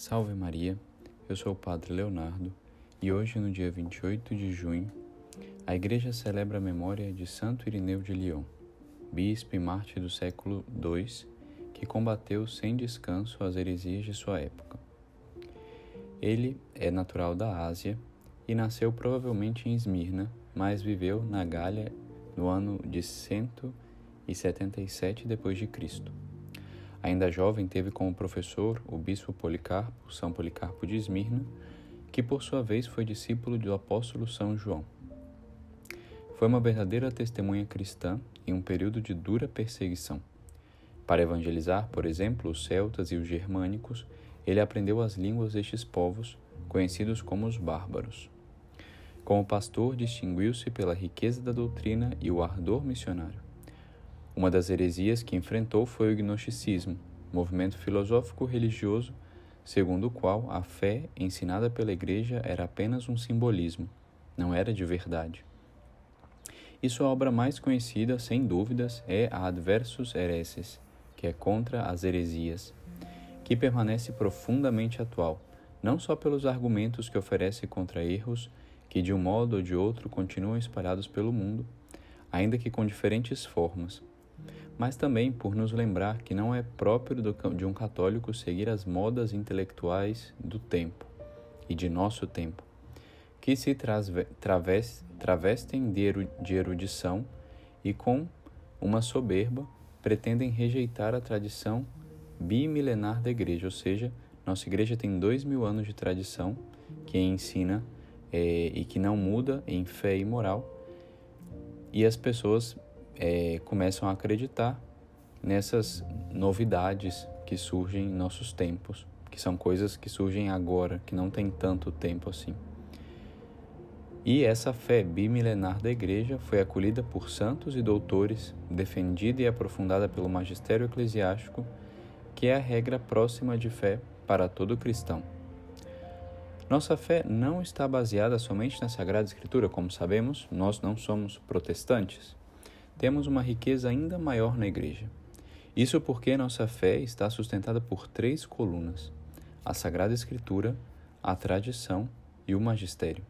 Salve Maria, eu sou o Padre Leonardo e hoje, no dia 28 de junho, a Igreja celebra a memória de Santo Irineu de Lyon, bispo e mártir do século II, que combateu sem descanso as heresias de sua época. Ele é natural da Ásia e nasceu provavelmente em Esmirna, mas viveu na Gália no ano de 177 d.C. Ainda jovem, teve como professor o bispo Policarpo, São Policarpo de Esmirna, que por sua vez foi discípulo do apóstolo São João. Foi uma verdadeira testemunha cristã em um período de dura perseguição. Para evangelizar, por exemplo, os celtas e os germânicos, ele aprendeu as línguas destes povos, conhecidos como os bárbaros. Como pastor, distinguiu-se pela riqueza da doutrina e o ardor missionário. Uma das heresias que enfrentou foi o gnosticismo, movimento filosófico-religioso segundo o qual a fé ensinada pela Igreja era apenas um simbolismo, não era de verdade. E sua obra mais conhecida, sem dúvidas, é a Adversus Hereses, que é contra as heresias, que permanece profundamente atual, não só pelos argumentos que oferece contra erros que de um modo ou de outro continuam espalhados pelo mundo, ainda que com diferentes formas, mas também por nos lembrar que não é próprio de um católico seguir as modas intelectuais do tempo e de nosso tempo, que se travestem de erudição e com uma soberba pretendem rejeitar a tradição bimilenar da igreja, ou seja, nossa igreja tem dois mil anos de tradição que ensina é, e que não muda em fé e moral, e as pessoas é, começam a acreditar nessas novidades que surgem em nossos tempos, que são coisas que surgem agora, que não tem tanto tempo assim. E essa fé bimilenar da Igreja foi acolhida por santos e doutores, defendida e aprofundada pelo magistério eclesiástico, que é a regra próxima de fé para todo cristão. Nossa fé não está baseada somente na Sagrada Escritura, como sabemos, nós não somos protestantes temos uma riqueza ainda maior na Igreja. Isso porque nossa fé está sustentada por três colunas: a Sagrada Escritura, a tradição e o magistério.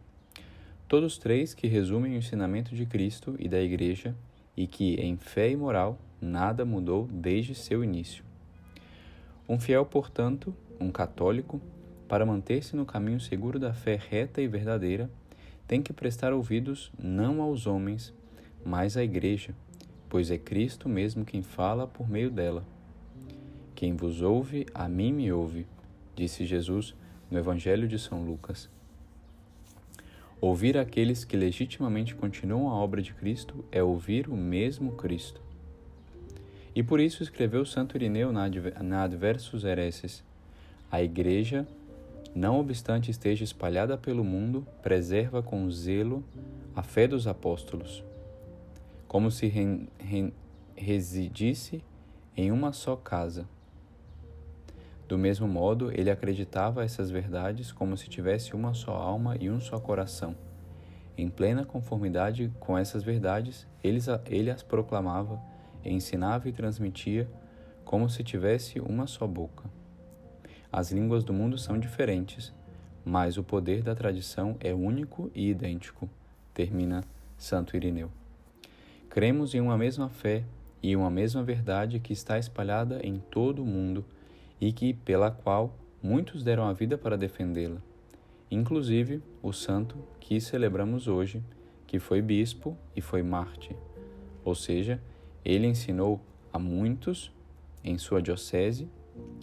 Todos três que resumem o ensinamento de Cristo e da Igreja e que, em fé e moral, nada mudou desde seu início. Um fiel, portanto, um católico, para manter-se no caminho seguro da fé reta e verdadeira, tem que prestar ouvidos não aos homens, mas a Igreja, pois é Cristo mesmo quem fala por meio dela. Quem vos ouve, a mim me ouve, disse Jesus no Evangelho de São Lucas. Ouvir aqueles que legitimamente continuam a obra de Cristo é ouvir o mesmo Cristo. E por isso escreveu Santo Irineu na Adversus Hereses: A Igreja, não obstante esteja espalhada pelo mundo, preserva com zelo a fé dos apóstolos como se re, re, residisse em uma só casa. Do mesmo modo, ele acreditava essas verdades como se tivesse uma só alma e um só coração. Em plena conformidade com essas verdades, ele, as proclamava, ensinava e transmitia como se tivesse uma só boca. As línguas do mundo são diferentes, mas o poder da tradição é único e idêntico, termina Santo Irineu. Cremos em uma mesma fé e uma mesma verdade que está espalhada em todo o mundo e que pela qual muitos deram a vida para defendê-la. Inclusive o santo que celebramos hoje, que foi bispo e foi mártir. Ou seja, ele ensinou a muitos em sua diocese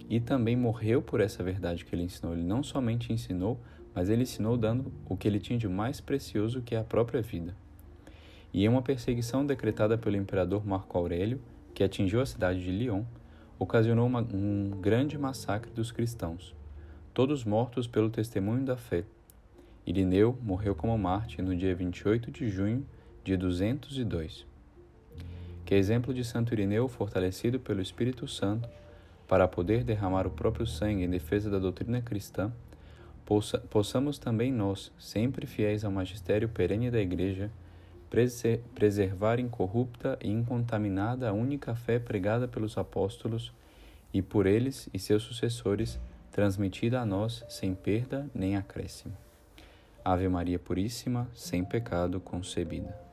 e também morreu por essa verdade que ele ensinou. Ele não somente ensinou, mas ele ensinou dando o que ele tinha de mais precioso, que é a própria vida e em uma perseguição decretada pelo imperador Marco Aurélio, que atingiu a cidade de Lyon, ocasionou uma, um grande massacre dos cristãos, todos mortos pelo testemunho da fé. Irineu morreu como Marte no dia 28 de junho de 202. Que exemplo de Santo Irineu, fortalecido pelo Espírito Santo, para poder derramar o próprio sangue em defesa da doutrina cristã, possa, possamos também nós, sempre fiéis ao magistério perene da Igreja, preservar incorrupta e incontaminada a única fé pregada pelos apóstolos e por eles e seus sucessores transmitida a nós sem perda nem acréscimo. Ave Maria Puríssima, sem pecado concebida.